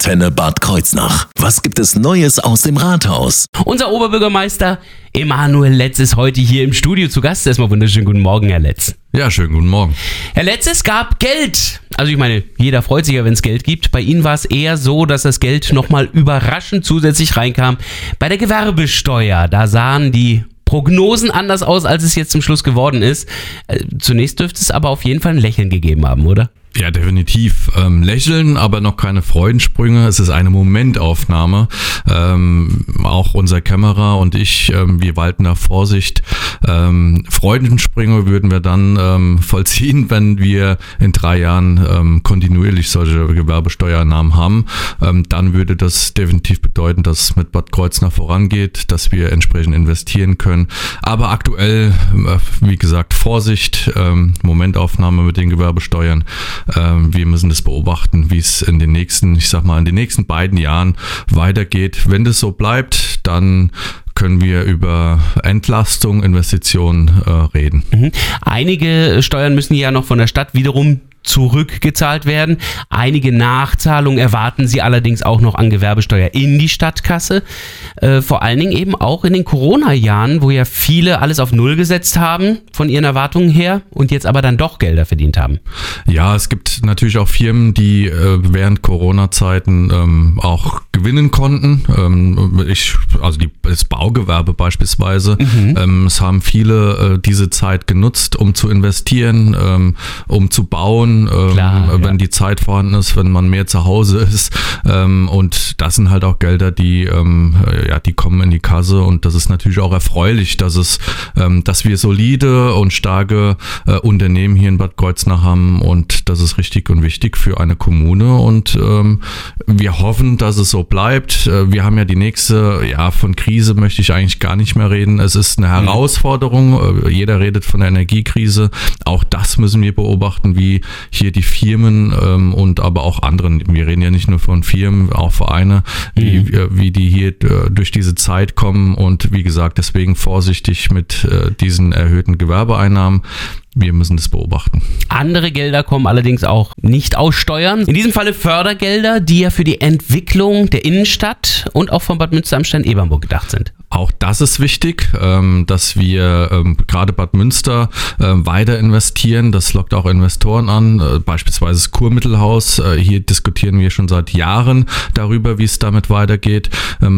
Antenne Bad Kreuznach. Was gibt es Neues aus dem Rathaus? Unser Oberbürgermeister Emanuel Letz ist heute hier im Studio zu Gast. Erstmal wunderschönen guten Morgen, Herr Letz. Ja, schönen guten Morgen. Herr Letz, es gab Geld. Also ich meine, jeder freut sich ja, wenn es Geld gibt. Bei Ihnen war es eher so, dass das Geld nochmal überraschend zusätzlich reinkam. Bei der Gewerbesteuer, da sahen die Prognosen anders aus, als es jetzt zum Schluss geworden ist. Äh, zunächst dürfte es aber auf jeden Fall ein Lächeln gegeben haben, oder? Ja, definitiv. Ähm, lächeln, aber noch keine Freudensprünge. Es ist eine Momentaufnahme. Ähm, auch unser Kämmerer und ich, ähm, wir walten da Vorsicht. Ähm, Freudensprünge würden wir dann ähm, vollziehen, wenn wir in drei Jahren ähm, kontinuierlich solche Gewerbesteuernahmen haben. Ähm, dann würde das definitiv bedeuten, dass es mit Bad Kreuznach vorangeht, dass wir entsprechend investieren können. Aber aktuell, äh, wie gesagt, Vorsicht, ähm, Momentaufnahme mit den Gewerbesteuern. Ähm, wir müssen das beobachten, wie es in den nächsten, ich sag mal, in den nächsten beiden Jahren weitergeht. Wenn das so bleibt, dann können wir über Entlastung, Investitionen äh, reden. Mhm. Einige Steuern müssen ja noch von der Stadt wiederum zurückgezahlt werden. Einige Nachzahlungen erwarten sie allerdings auch noch an Gewerbesteuer in die Stadtkasse. Äh, vor allen Dingen eben auch in den Corona-Jahren, wo ja viele alles auf Null gesetzt haben von ihren Erwartungen her und jetzt aber dann doch Gelder verdient haben. Ja, es gibt natürlich auch Firmen, die äh, während Corona-Zeiten ähm, auch gewinnen konnten. Ähm, ich, also die, das Baugewerbe beispielsweise. Mhm. Ähm, es haben viele äh, diese Zeit genutzt, um zu investieren, ähm, um zu bauen tun, ähm, Klar, wenn ja. die Zeit vorhanden ist, wenn man mehr zu Hause ist. Ähm, und das sind halt auch Gelder, die, ähm, ja, die kommen in die Kasse und das ist natürlich auch erfreulich, dass es, ähm, dass wir solide und starke äh, Unternehmen hier in Bad Kreuznach haben und das ist richtig und wichtig für eine Kommune und ähm, wir hoffen, dass es so bleibt. Äh, wir haben ja die nächste, ja, von Krise möchte ich eigentlich gar nicht mehr reden. Es ist eine mhm. Herausforderung. Äh, jeder redet von der Energiekrise. Auch das müssen wir beobachten, wie hier die Firmen ähm, und aber auch anderen, wir reden ja nicht nur von Firmen, auch Vereine, wie, mhm. wie die hier äh, durch diese Zeit kommen und wie gesagt, deswegen vorsichtig mit äh, diesen erhöhten Gewerbeeinnahmen. Wir müssen das beobachten. Andere Gelder kommen allerdings auch nicht aus Steuern. In diesem Falle Fördergelder, die ja für die Entwicklung der Innenstadt und auch von Bad Münster am Stein-Ebernburg gedacht sind. Auch das ist wichtig, ähm, dass wir ähm, gerade Bad Münster ähm, weiter investieren. Das lockt auch Investoren an, äh, beispielsweise das Kurmittelhaus. Äh, hier diskutieren wir schon seit Jahren darüber, wie es damit weitergeht.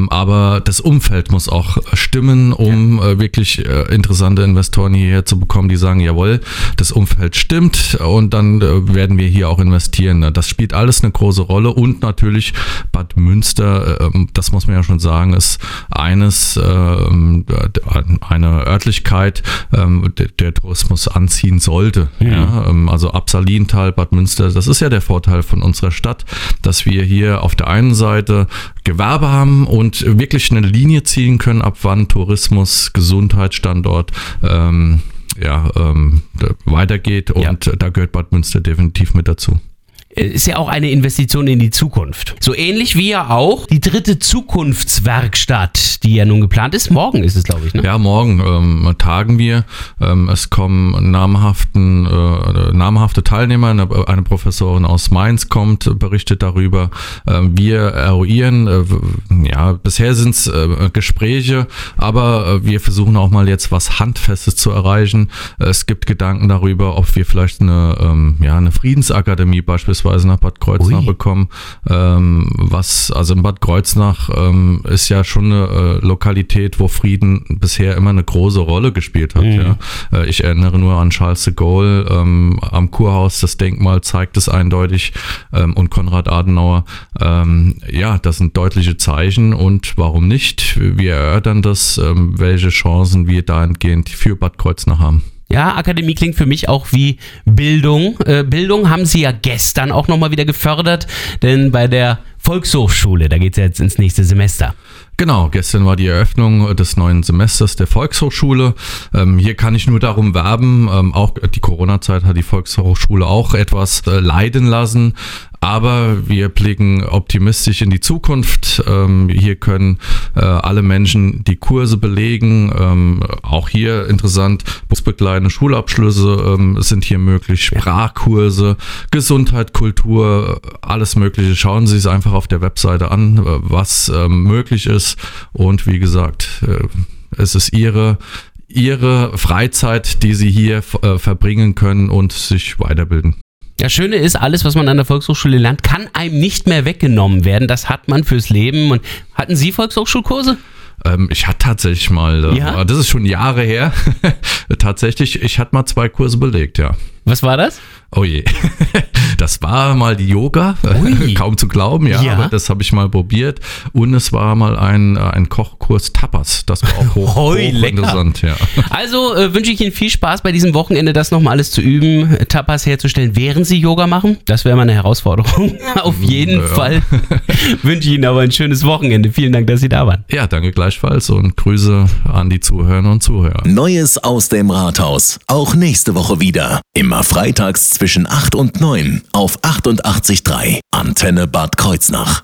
Aber das Umfeld muss auch stimmen, um ja. Äh, wirklich interessante Investoren hierher zu bekommen, die sagen, jawohl, das Umfeld stimmt und dann werden wir hier auch investieren. Das spielt alles eine große Rolle und natürlich Bad Münster, das muss man ja schon sagen, ist eines eine Örtlichkeit ähm, der, Tourismus anziehen sollte. Ja, ähm, also Absalintal, Bad Münster, das ist ja der Vorteil von unserer Stadt, dass wir hier auf der einen Seite Gewerbe haben und wirklich eine Linie ziehen können, ab wann Tourismus, Gesundheitsstandort, ähm, ja, ähm, weitergeht und ja. da gehört Bad Münster definitiv mit dazu ist ja auch eine Investition in die Zukunft. So ähnlich wie ja auch die dritte Zukunftswerkstatt, die ja nun geplant ist. Morgen ist es, glaube ich. Ne? Ja, morgen ähm, tagen wir. Ähm, es kommen namhaften, äh, namhafte Teilnehmer. Eine, eine, Professorin aus Mainz kommt, berichtet darüber. Ähm, wir eruieren. Äh, ja, bisher sind es äh, Gespräche, aber äh, wir versuchen auch mal jetzt was Handfestes zu erreichen. Es gibt Gedanken darüber, ob wir vielleicht eine, ähm, ja, eine Friedensakademie beispielsweise beispielsweise nach Bad Kreuznach Ui. bekommen. Ähm, was, also in Bad Kreuznach ähm, ist ja schon eine äh, Lokalität, wo Frieden bisher immer eine große Rolle gespielt hat. Mhm. Ja. Äh, ich erinnere nur an Charles de Gaulle ähm, am Kurhaus, das Denkmal zeigt es eindeutig ähm, und Konrad Adenauer. Ähm, ja, das sind deutliche Zeichen und warum nicht? Wir erörtern das, ähm, welche Chancen wir dahingehend für Bad Kreuznach haben. Ja, Akademie klingt für mich auch wie Bildung. Äh, Bildung haben sie ja gestern auch nochmal wieder gefördert, denn bei der Volkshochschule, da geht es jetzt ins nächste Semester. Genau, gestern war die Eröffnung des neuen Semesters der Volkshochschule. Ähm, hier kann ich nur darum werben, ähm, auch die Corona-Zeit hat die Volkshochschule auch etwas äh, leiden lassen. Aber wir blicken optimistisch in die Zukunft. Ähm, hier können äh, alle Menschen die Kurse belegen. Ähm, auch hier interessant, busbegleitende Schulabschlüsse ähm, sind hier möglich, Sprachkurse, Gesundheit, Kultur, alles Mögliche. Schauen Sie es einfach auf der Webseite an, äh, was äh, möglich ist. Und wie gesagt, äh, es ist Ihre ihre Freizeit, die sie hier äh, verbringen können und sich weiterbilden. Das Schöne ist, alles, was man an der Volkshochschule lernt, kann einem nicht mehr weggenommen werden. Das hat man fürs Leben. Und hatten Sie Volkshochschulkurse? Ähm, ich hatte tatsächlich mal, Ja? das ist schon Jahre her, tatsächlich, ich hatte mal zwei Kurse belegt, ja. Was war das? Oh je. Das war mal die Yoga, Ui. kaum zu glauben, ja, Ja. aber das habe ich mal probiert. Und es war mal ein, äh, ein Kochkurs Tapas, das war auch hoch, Hoi, lecker. hochinteressant, ja. Also äh, wünsche ich Ihnen viel Spaß bei diesem Wochenende, das nochmal alles zu üben, Tapas herzustellen, während Sie Yoga machen. Das wäre mal eine Herausforderung. Auf jeden Ja. Fall wünsche ich Ihnen aber ein schönes Wochenende. Vielen Dank, dass Sie da waren. Ja, danke gleichfalls und Grüße an die Zuhörerinnen und Zuhörer. Neues aus dem Rathaus. Auch nächste Woche wieder. Immer freitags zwischen 8 und 9 auf 88.3 Antenne Bad Kreuznach.